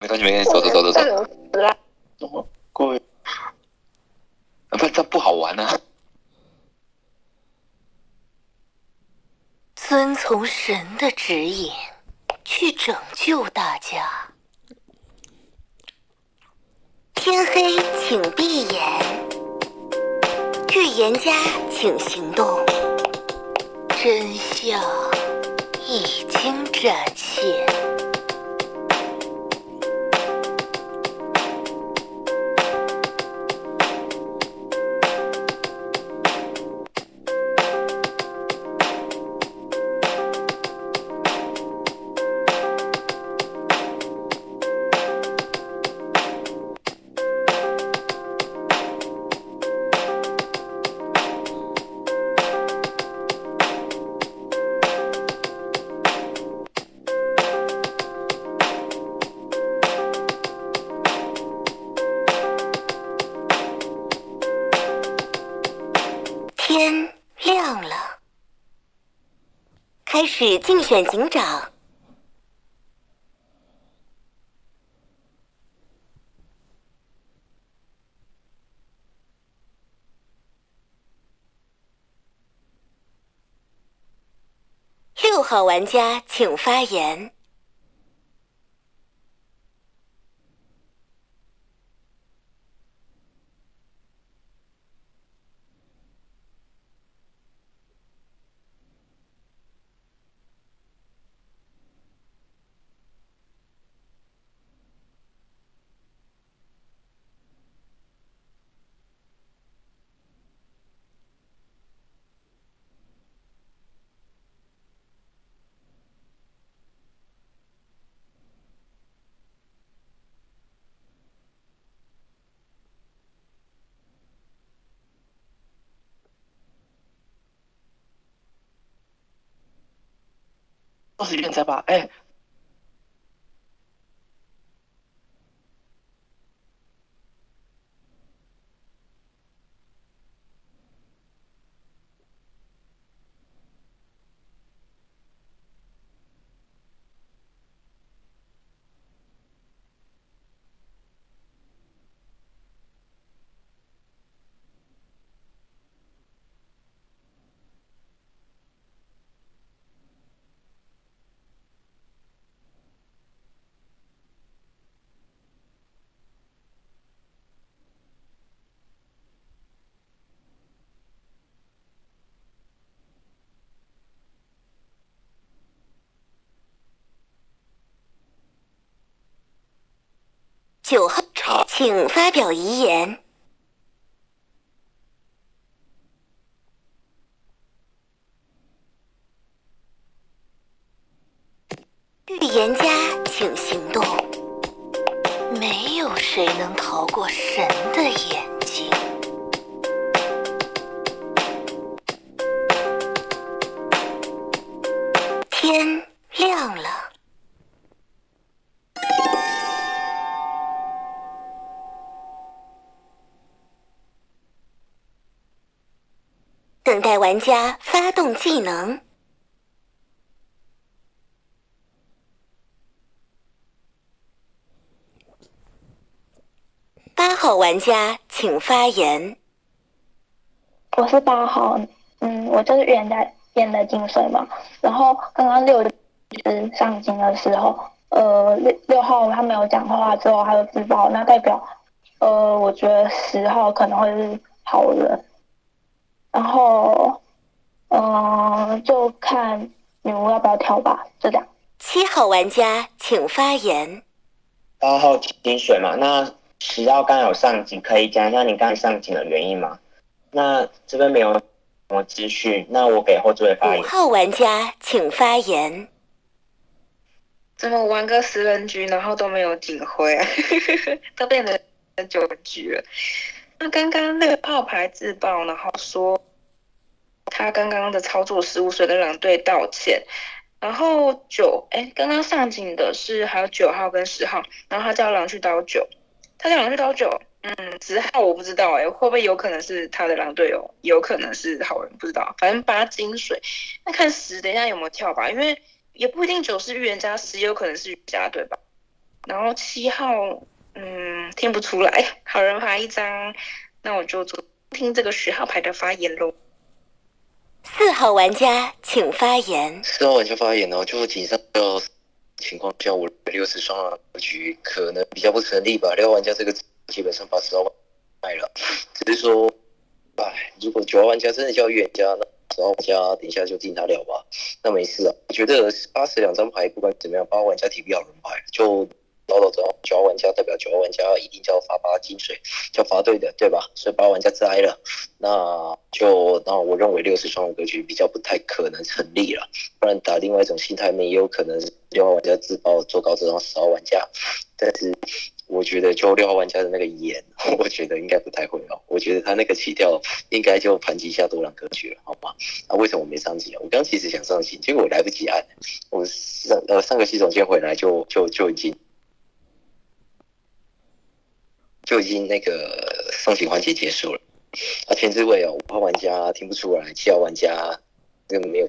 没关系，没关系，走走走走走。死啦！什么鬼？不，这不好玩啊！遵从神的指引，去拯救大家。天黑，请闭眼；预言家，请行动。真相已经展现。始竞选警长。六号玩家请发言。二十元才吧？哎，九号，请发表遗言。预言家，请行动。没有谁能逃过神的眼等待玩家发动技能。八号玩家请发言。我是八号，嗯，我就是预言家演的金水嘛。然后刚刚六就上金的时候，呃，六六号他没有讲话之后，他就自爆，那代表，呃，我觉得十号可能会是好人。然后，嗯、就看女巫要不要跳吧，就这样。七号玩家请发言。八号金水嘛，那十号刚有上警，可以讲一下你刚才上警的原因吗？那这边没有什么资讯，那我给后置位发言。五号玩家请发言。怎么玩个十人局，然后都没有警徽啊？都变成九局了。那刚刚那个炮牌自爆，然后说他刚刚的操作失误，所以跟狼队道歉。然后九，哎，刚刚上警的是还有九号跟十号，然后他叫狼去刀九，他叫狼去刀九。嗯，十号我不知道哎、会不会有可能是他的狼队友，有可能是好人，不知道。反正八金水，那看十，等一下有没有跳吧，因为也不一定九是预言家，十有可能是预言家，对吧？然后七号，嗯，听不出来，好人牌一张，那我就做听这个十号牌的发言喽。四号玩家请发言。四号玩家发言哦，就谨慎的情况下，我六十双狼格局可能比较不成立吧。六号玩家这个基本上把十号卖了，只是说，哎，如果九号玩家真的叫预言家，那十号玩家等一下就听他聊吧，那没事啊。我觉得八十两张牌不管怎么样，八号玩家提不了人牌就。唠叨着，九号玩家代表九号玩家一定叫罚八金水，叫罚对的，对吧？所以八号玩家自哀了，那就那我认为六十双的格局比较不太可能成立了，不然打另外一种心态面也有可能是六号玩家自爆做高智商十号玩家，但是我觉得就六号玩家的那个眼，我觉得应该不太会哦，我觉得他那个起跳应该就盘几下多狼格局了，好吗？那为什么我没上警？我刚其实想上警，结果我来不及按，我上呃上个系统键回来就就就已经。就已经那个送行环节结束了。啊，前置位哦，五号玩家听不出来，七号玩家根本没有。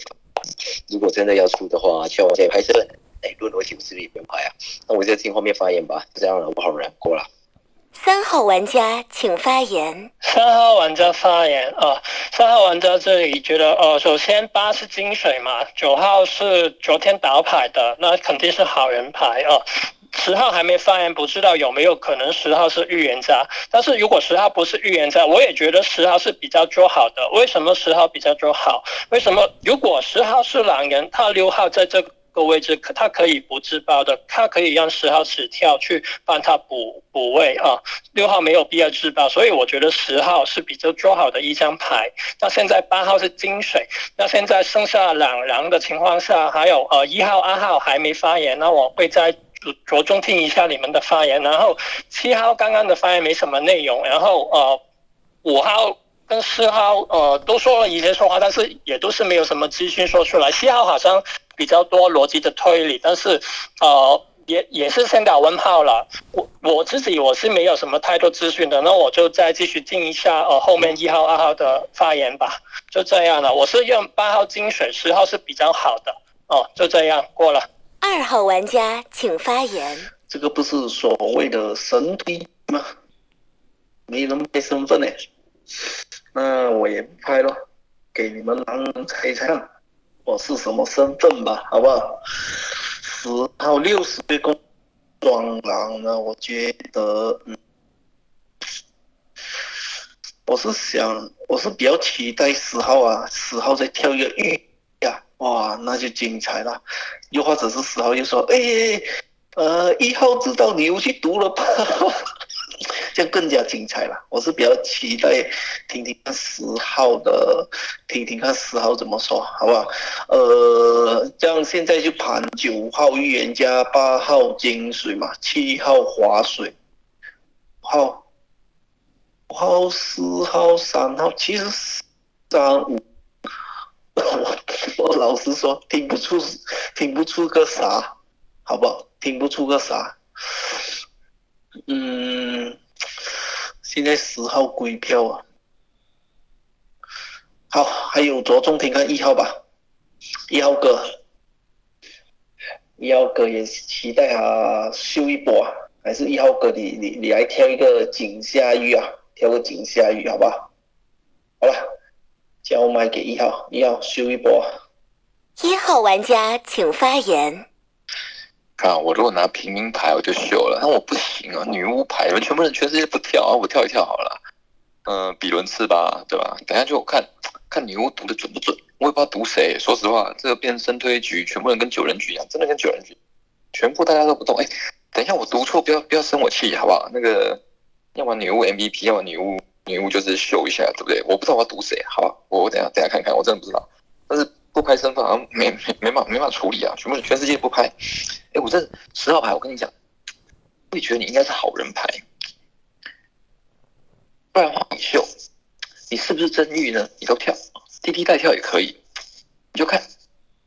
如果真的要出的话，七号玩家拍摄，哎，论逻辑是不是也不用拍啊？那我就听后面发言吧，就这样了，五号人过了。三号玩家请发言。三号玩家发言啊，三号玩家这里觉得哦，首先八是金水嘛，九号是昨天倒牌的，那肯定是好人牌啊。十号还没发言，不知道有没有可能十号是预言家。但是如果十号不是预言家，我也觉得十号是比较做好的。为什么十号比较做好？为什么？如果十号是狼人，他六号在这个位置，他可以不自爆的，他可以让十号死跳去帮他补补位啊。六号没有必要自爆，所以我觉得十号是比较做好的一张牌。那现在八号是金水，那现在剩下两狼的情况下，还有呃一号、二号还没发言，那我会在。着重听一下你们的发言，然后七号刚刚的发言没什么内容，然后呃五号跟四号呃都说了一些说话，但是也都是没有什么资讯说出来。七号好像比较多逻辑的推理，但是呃也也是先打问号了。我我自己我是没有什么太多资讯的，那我就再继续听一下呃后面一号二号的发言吧。就这样了，我是用八号金水，十号是比较好的哦，就这样过了。二号玩家请发言。这个不是所谓的神推吗？没人拍身份呢，那我也不拍了，给你们狼人猜猜，我是什么身份吧，好不好？十号六十岁工装狼呢？我觉得，嗯，我是想，我是比较期待十号啊，十号再跳一个玉。哇，那就精彩了！又或者是十号又说，哎，呃，一号知道你又去读了吧？这样更加精彩了。我是比较期待听听看十号的，听听看十号怎么说，好不好？呃，这样现在就盘九号预言家，八号金水嘛，七号划水，号，五号、四号、三号，其实三五。我 我老实说，听不出听不出个啥，好不好？听不出个啥。嗯，现在十号归票啊。好，还有着重听看一号吧，一号哥，一号哥也期待他秀一波啊，还是一号哥你你你来挑一个井下玉啊，挑个井下玉好不好？交麦给一号，一号秀一波。一号玩家请发言。看我如果拿平民牌，我就秀了。那我不行啊，女巫牌，你们全部人全世界不跳啊，我跳一跳好了。嗯，比伦次吧，对吧？等下就看看女巫读的准不准。我也不知道读谁。说实话，这个变身推局，全部人跟九人局一样，真的跟九人局，全部大家都不动。哎，等一下我读错，不要不要生我气，好不好？那个要么女巫 MVP，要么女巫。女巫就是秀一下，对不对？我不知道我要赌谁，好吧，我等下等下看看，我真的不知道。但是不拍身份好像没没没法没法处理啊，全部全世界不拍。哎，我这十号牌，我跟你讲，我觉得你应该是好人牌，不然的话你秀，你是不是真玉呢？你都跳，滴滴带跳也可以，你就看，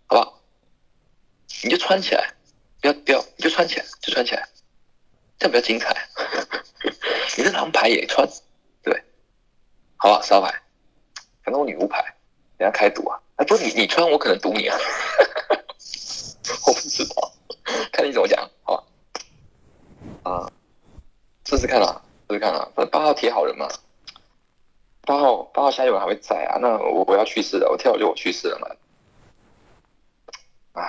好不好？你就穿起来，不要不要，你就穿起来，就穿起来，这样比较精彩。你的狼牌也穿。好吧，十号牌，反正我女巫牌，等下开赌啊！哎，不是你，你穿我可能赌你啊，我不知道，看你怎么讲，好吧？啊，试试看啊，试试看啦。八号贴好人嘛，八号八号下一晚还会在啊。那我我要去世了，我跳就我去世了嘛。啊，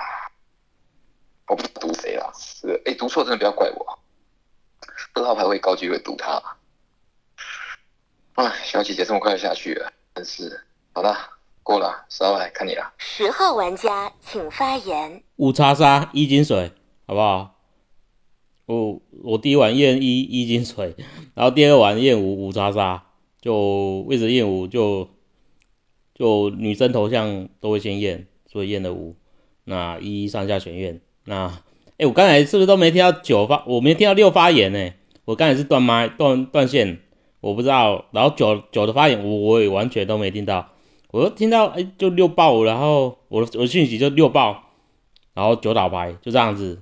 我不知道读谁啦，这个哎读错真的不要怪我。二号牌会高机会赌他。哎，小姐姐这么快就下去了，真是。好了，过了，十号牌看你了。十号玩家请发言。五叉杀一金水，好不好？我我第一碗验一一金水，然后第二碗验五五叉杀，就位置验五就就女生头像都会先验，所以验了五。那一上下选验，那哎，我刚才是不是都没听到九发？我没听到六发言呢？我刚才是断麦断断线，我不知道。然后九九的发言，我我也完全都没听到。我听到哎，就六爆，然后我我讯息就六爆，然后九倒牌就这样子。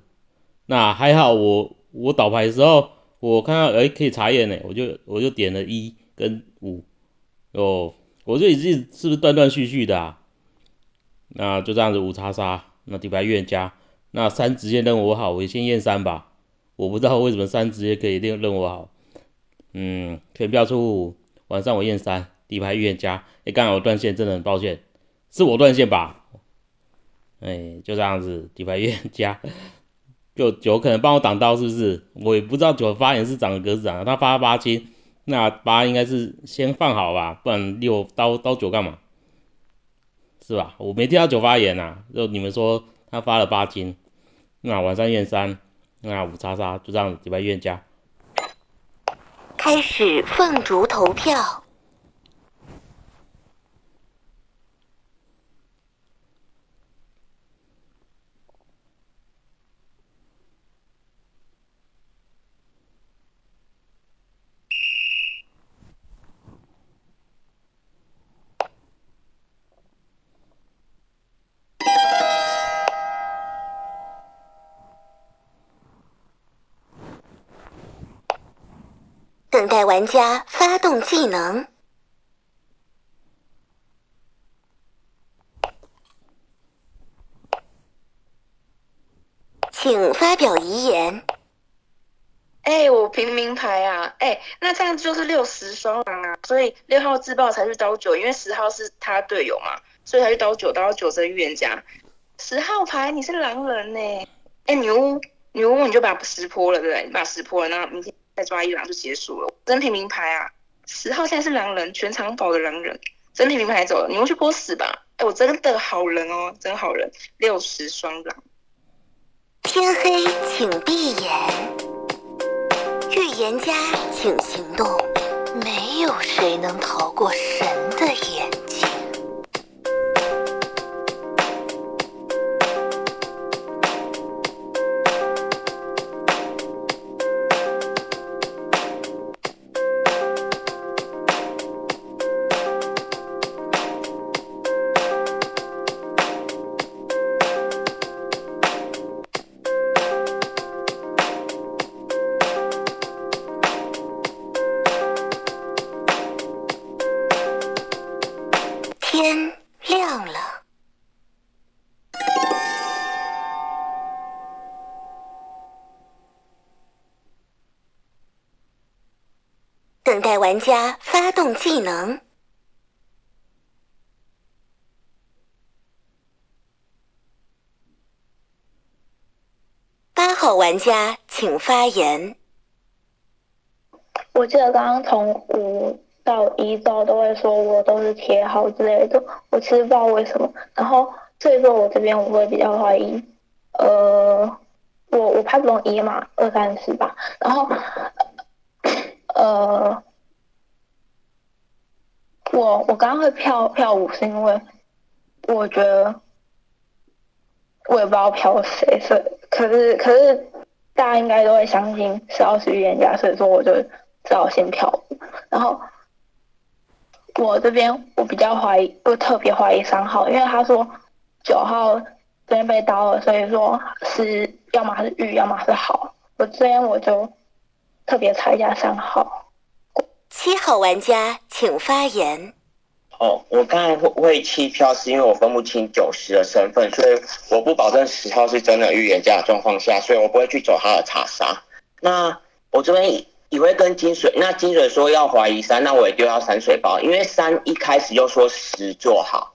那还好，我我倒牌的时候，我看到哎可以查验呢，我就我就点了一跟五，哦，我这一直是不是断断续续的啊？那就这样子五叉杀，那底牌预言家，那三直接认我好，我先验三吧。我不知道为什么三直接可以认认我好，嗯，全票出五，晚上我验三，底牌预言家，哎，刚好我断线，真的很抱歉，是我断线吧？哎，就这样子，底牌预言家。就九可能帮我挡刀，是不是？我也不知道九发言是长的格子长，他发八金，那八应该是先放好吧，不然六刀刀九干嘛？是吧？我没听到九发言呐，就你们说他发了八金，那晚上验三，那五叉叉就这样子，底牌预言家。开始凤竹投票。等待玩家发动技能，请发表遗言。哎，我平民牌啊！哎，那这样就是六十双狼啊，所以六号自爆才去刀九，因为十号是他队友嘛，所以他去刀九，刀九是预言家。十号牌你是狼人呢？哎，女巫，女巫你就把十泼了，对不对？你把十泼了，那明天。再抓一狼就结束了，真平民牌啊！十号现在是狼人，全场保的狼人，真平民牌走了，你们去播死吧！哎，我真的好人哦，真好人，六十双狼。天黑请闭眼，预言家请行动，没有谁能逃过神的眼技能。八号玩家请发言。我记得刚刚从五。到一到都会说我都是贴好之类的，我其实不知道为什么。然后所以说我这边我会比较怀疑，呃，我我拍不懂一嘛，二三四吧。然后呃，我我刚刚会票票五是因为我觉得我也不知道票谁，所以可是可是大家应该都会相信十号是预言家，所以说我就只好先票五，然后。我这边我比较怀疑，我特别怀疑三号，因为他说九号这边被刀了，所以说是要么是玉，要么是好。我这边我就特别猜一下三号。七号玩家请发言。哦，我刚才会会弃票，是因为我分不清九十的身份，所以我不保证十号是真的预言家的状况下，所以我不会去走他的查杀。那我这边也会跟金水，那金水说要怀疑三，那我也丢到山水包，因为三一开始就说十做好，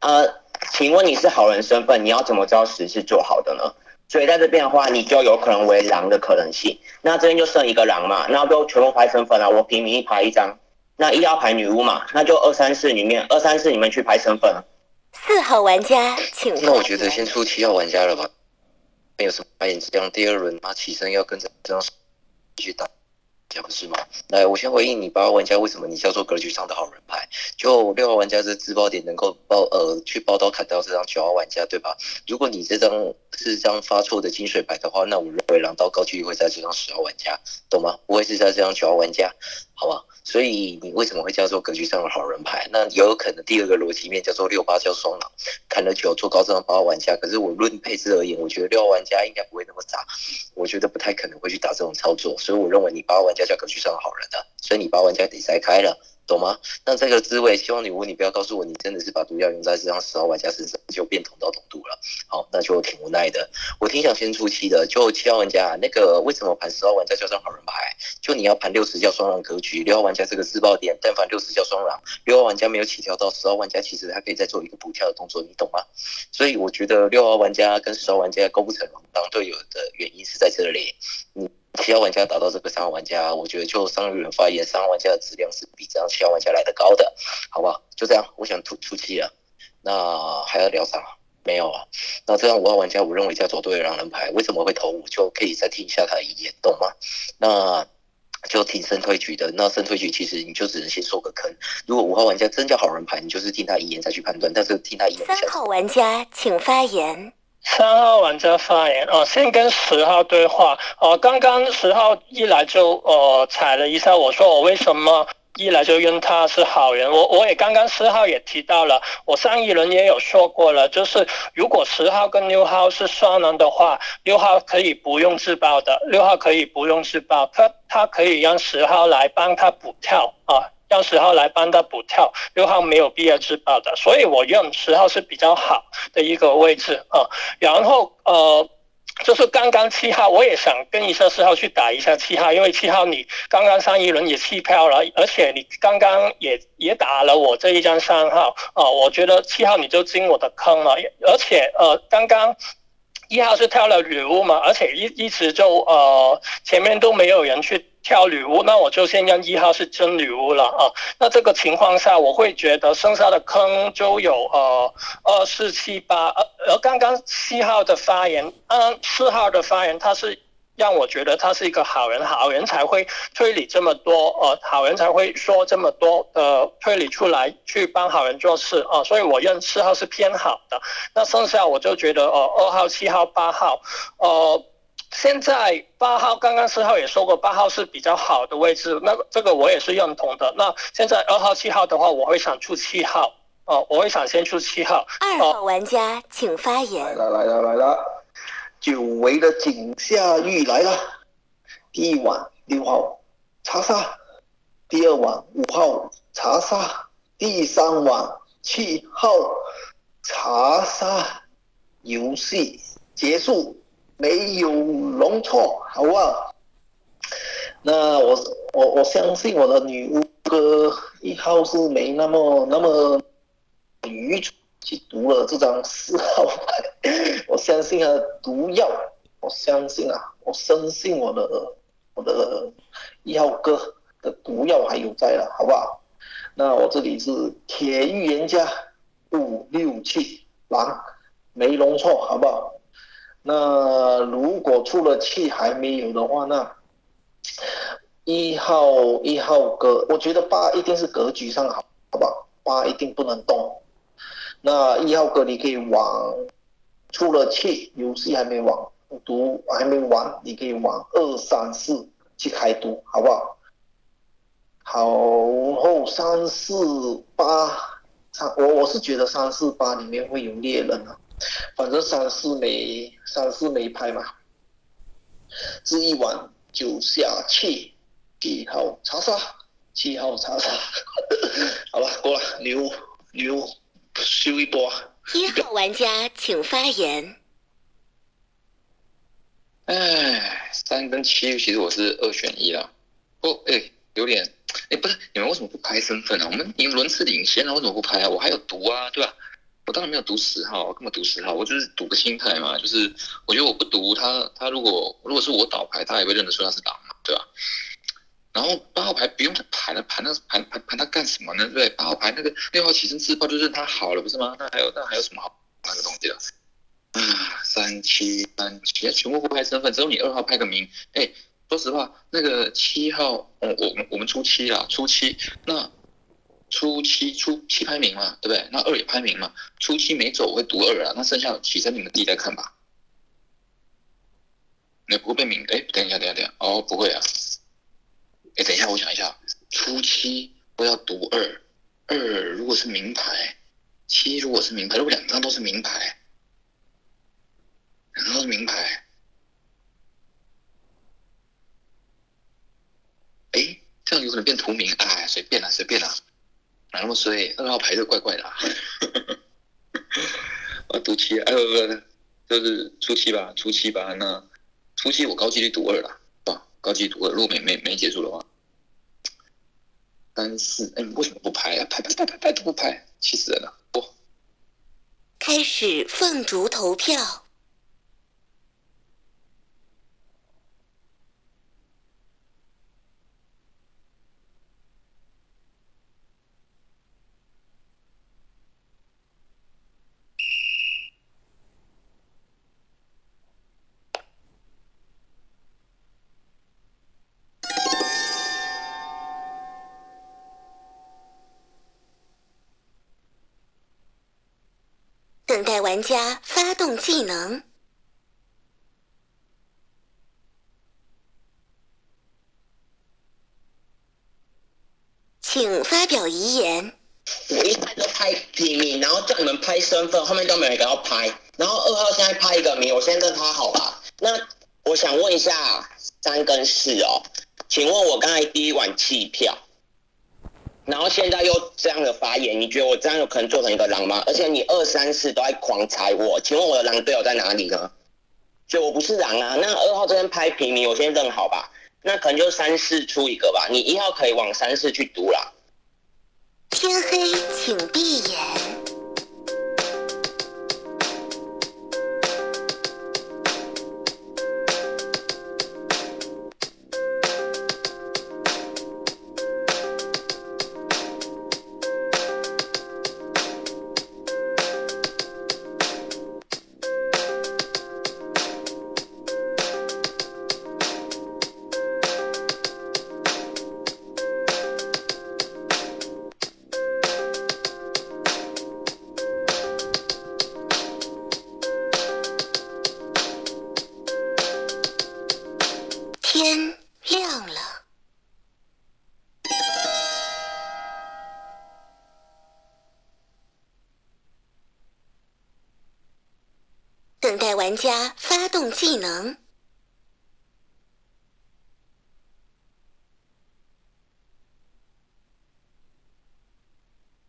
呃，请问你是好人身份，你要怎么知道十是做好的呢？所以在这边的话，你就有可能为狼的可能性。那这边就剩一个狼嘛，那都全部排身份了，我平民一排一张，那一要排女巫嘛，那就二三四里面，二三四你们去排身份。四号玩家请那我觉得先出七号玩家了吧，没有什么白眼这样，第二轮他起身要跟着这样去打，这样不是吗？来，我先回应你八号玩家，为什么你叫做格局上的好人牌？就六号玩家这自爆点能够爆呃去爆到砍掉这张九号玩家对吧？如果你这张是这张发错的金水牌的话，那我认为狼刀高几率会在这张十号玩家，懂吗？不会是在这张九号玩家，好吧？所以你为什么会叫做格局上的好人牌？那也有可能第二个逻辑面叫做六八叫双狼，砍了九做高这张八号玩家。可是我论配置而言，我觉得六号玩家应该不会那么傻，我觉得不太可能会去打这种操作，所以我认为你八号玩家叫格局上的好人的，所以你八号玩家得筛开了。懂吗？那这个滋味，希望女巫你不要告诉我，你真的是把毒药用在这张十号玩家身上，就变同道同毒了。好，那就挺无奈的。我挺想先出七的，就七号玩家那个为什么盘十号玩家叫上好人牌？就你要盘六十叫双狼格局，六号玩家这个自爆点，但凡六十叫双狼，六号玩家没有起跳到十号玩家，其实他可以再做一个补跳的动作，你懂吗？所以我觉得六号玩家跟十号玩家构不成当队友的原因是在这里。你七号玩家打到这个三号玩家，我觉得就商人发言，三号玩家的质量是比这样七号玩家来的高的，好不好？就这样，我想出出气了。那还要聊啥？没有啊。那这样五号玩家，我认为叫走对的狼人牌，为什么会投五？就可以再听一下他的遗言，懂吗？那就挺深推举的。那深推举其实你就只能先说个坑。如果五号玩家真叫好人牌，你就是听他遗言再去判断。但是听他遗言三号玩家请发言。三号玩家发言哦，先跟十号对话哦。刚刚十号一来就呃踩了一下，我说我为什么一来就认他是好人？我我也刚刚十号也提到了，我上一轮也有说过了，就是如果十号跟六号是双人的话，六号可以不用自爆的，六号可以不用自爆，他他可以让十号来帮他补跳啊。让十号来帮他补跳，六号没有必要自爆的，所以我认十号是比较好的一个位置啊。然后呃，就是刚刚七号，我也想跟一下四号去打一下七号，因为七号你刚刚上一轮也弃票了，而且你刚刚也也打了我这一张三号啊，我觉得七号你就进我的坑了，而且呃刚刚。一号是跳了女巫嘛，而且一一直就呃前面都没有人去跳女巫，那我就先让一号是真女巫了啊。那这个情况下，我会觉得剩下的坑就有呃二四七八，而而刚刚七号的发言，嗯四号的发言，他是。让我觉得他是一个好人，好人才会推理这么多，呃，好人才会说这么多呃推理出来，去帮好人做事啊，所以我认四号是偏好的。那剩下我就觉得，呃，二号、七号、八号，呃，现在八号刚刚四号也说过，八号是比较好的位置，那这个我也是认同的。那现在二号、七号的话，我会想出七号，哦、我会想先出七号。二号玩家请发言来。了来了来了，久违的井下玉来了。第一碗六号查杀，第二碗五号查杀，第三碗七号查杀。游戏结束，没有容错，好不好？那我我我相信我的女巫哥一号是没那么那么愚蠢去读了这张四号牌，我相信啊，毒药，我相信啊，我深信我的我的一号哥的毒药还有在了，好不好？那我这里是铁预言家五六七狼，没容错，好不好？那如果出了气还没有的话，那一号一号格，我觉得八一定是格局上好，好不好？八一定不能动。那一号格你可以往出了气，游戏还没往读还没完，你可以往二三四去开读，好不好？好后三四八，我我是觉得三四八里面会有猎人啊，反正三四没三四没拍嘛，这一晚九下去几号查杀，七号查杀，好了，过了，牛牛修一波啊。一号玩家请发言。哎，三跟七其实我是二选一啦。不，哎，有点，哎，不是，你们为什么不拍身份啊？我们已经轮次领先了，为什么不拍啊？我还有毒啊，对吧？我当然没有读十号，我干嘛读十号？我就是赌个心态嘛，就是我觉得我不读他，他如果如果是我倒牌，他也会认得出他是狼嘛，对吧？然后八号牌不用再盘了，盘那盘盘盘他干什么呢？对对？八号牌那个六号起身自爆就认他好了，不是吗？那还有那还有什么好那个东西的？啊，三七三七，全部不拍身份，只有你二号拍个名。哎，说实话，那个七号，我我们我们初七啦，初七那。初七初七拍名嘛，对不对？那二也拍名嘛。初七没走，我会读二啊。那剩下起身你们自己再看吧。那不会被名？哎，等一下，等一下，等一下。哦，不会啊。哎，等一下，我想一下。初七我要读二，二如果是名牌，七如果是名牌，如果两张都是名牌，两张都是名牌。哎，这样有可能变图名。哎，随便啦，随便啦。哪那么衰？二号牌就怪怪的。啊，赌七，哎不不，就是初七吧，初七吧。那初七我高几率赌二了，啊，高几率赌二。如果没没没结束的话，三四，哎，为什么不拍啊？拍拍拍拍拍都不拍，气死人了！不，开始凤竹投票。等待玩家发动技能，请发表遗言。我一开始拍平民，然后叫你们拍身份，后面都没有一个要拍。然后二号现在拍一个名，我先认他好吧？那我想问一下三跟四哦，请问我刚才第一晚弃票。然后现在又这样的发言，你觉得我这样有可能做成一个狼吗？而且你二三四都在狂踩我，请问我的狼队友在哪里呢？就我不是狼啊。那二号这边拍平民，我先认好吧。那可能就三四出一个吧。你一号可以往三四去读啦。天黑，请闭眼。技能。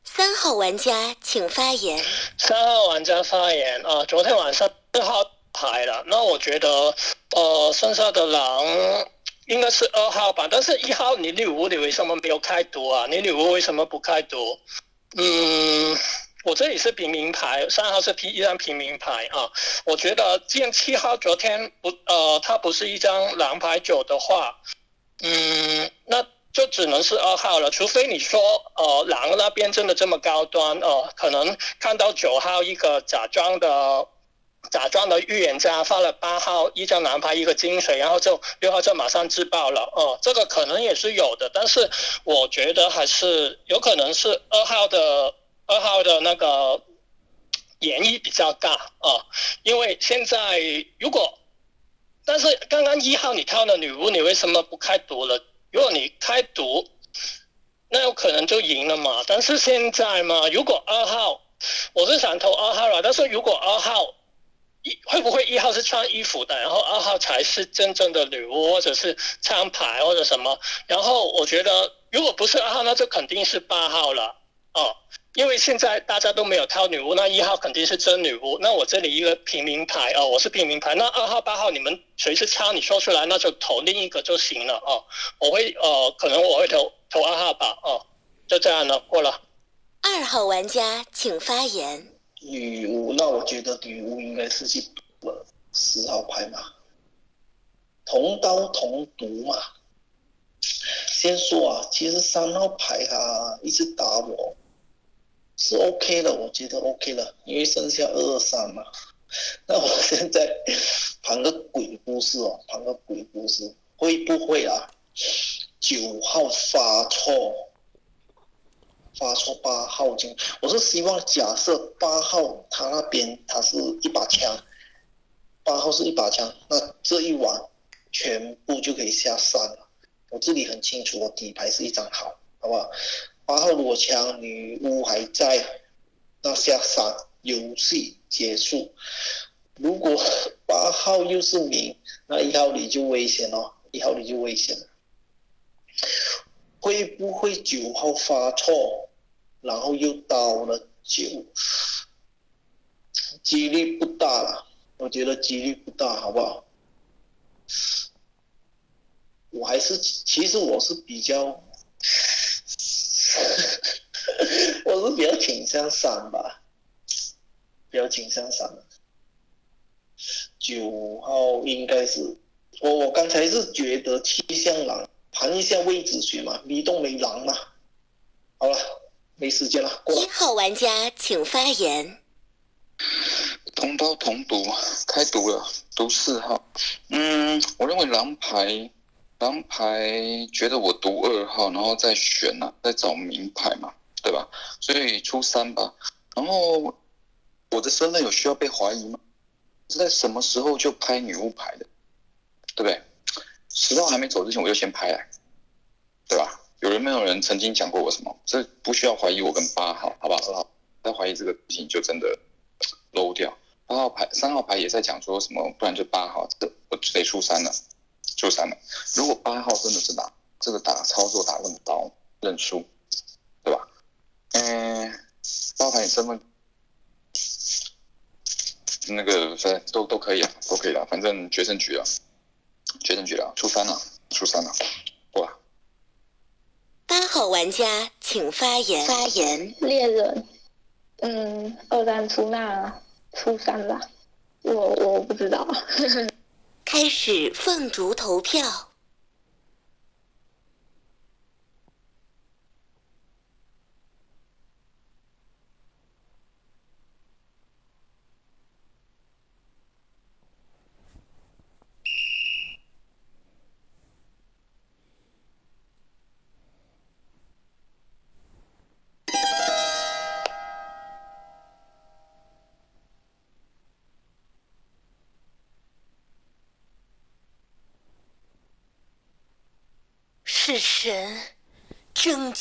三号玩家请发言。三号玩家发言啊，昨天晚上四号牌了，那我觉得。呃，剩下的狼应该是二号吧，但是一号你女巫你为什么没有开毒啊？你女巫为什么不开毒？嗯，我这里是平民牌，三号是平一张平民牌啊。我觉得既然七号昨天不呃，他不是一张狼牌九的话，嗯，那就只能是二号了。除非你说呃狼那边真的这么高端哦，可能看到九号一个假装的。假装的预言家发了八号一张蓝牌一个金水，然后就六号就马上自爆了哦，这个可能也是有的，但是我觉得还是有可能是二号的二号的那个演绎比较大啊，因为现在如果，但是刚刚一号你挑的女巫，你为什么不开毒了？如果你开毒，那有可能就赢了嘛。但是现在嘛，如果二号，我是想投二号了，但是如果二号。一会不会一号是穿衣服的，然后二号才是真正的女巫，或者是枪牌或者什么？然后我觉得如果不是二号，那就肯定是八号了哦，因为现在大家都没有挑女巫，那一号肯定是真女巫。那我这里一个平民牌哦，我是平民牌。那二号、八号，你们谁是枪？你说出来，那就投另一个就行了哦。我会呃，可能我会投投二号吧哦，就这样了，过了。二号玩家请发言。女巫，那我觉得女巫应该是去赌了十号牌嘛，同刀同毒嘛。先说啊，其实三号牌他一直打我，是 OK 的，我觉得 OK 了，因为剩下二二三嘛。那我现在 盘个鬼故事哦，盘个鬼故事，会不会啊？九号发错，发错八号进，我是希望假设八号他那边他是一把枪，八号是一把枪，那这一晚全部就可以下山了。我这里很清楚，我底牌是一张好，好不好？八号如果枪女巫还在，那下山游戏结束。如果八号又是明，那一号你就危险了，一号你就危险了。会不会九号发错，然后又到了九？几率不大了，我觉得几率不大，好不好？我还是其实我是比较，我是比较倾向三吧，比较倾向三。九号应该是我我刚才是觉得七象狼盘一下位置学嘛，迷动没狼嘛。好了，没时间了，过了一。号玩家请发言。同刀同毒，开毒了，毒四号。嗯，我认为狼牌，狼牌觉得我读二号，然后再选啊，再找名牌嘛，对吧？所以出三吧。然后我的身份有需要被怀疑吗？是在什么时候就拍女巫牌的，对不对？十号还没走之前我就先拍了，对吧？有人没有人曾经讲过我什么？这不需要怀疑我跟八号，好不好？二号再怀疑这个事情就真的漏掉。八号牌、三号牌也在讲说什么，不然就八号，这我得出三了，出三了。如果八号真的是打这个打操作打那么高，认输，对吧？嗯，八号牌你身份那个反正都都可以啊，都可以了，反正决胜局了，决胜局了，出三了，出三了，过了。八号玩家请发言。发言。猎人，嗯，二三出那出三吧，我我不知道。开始凤竹投票。人拯救。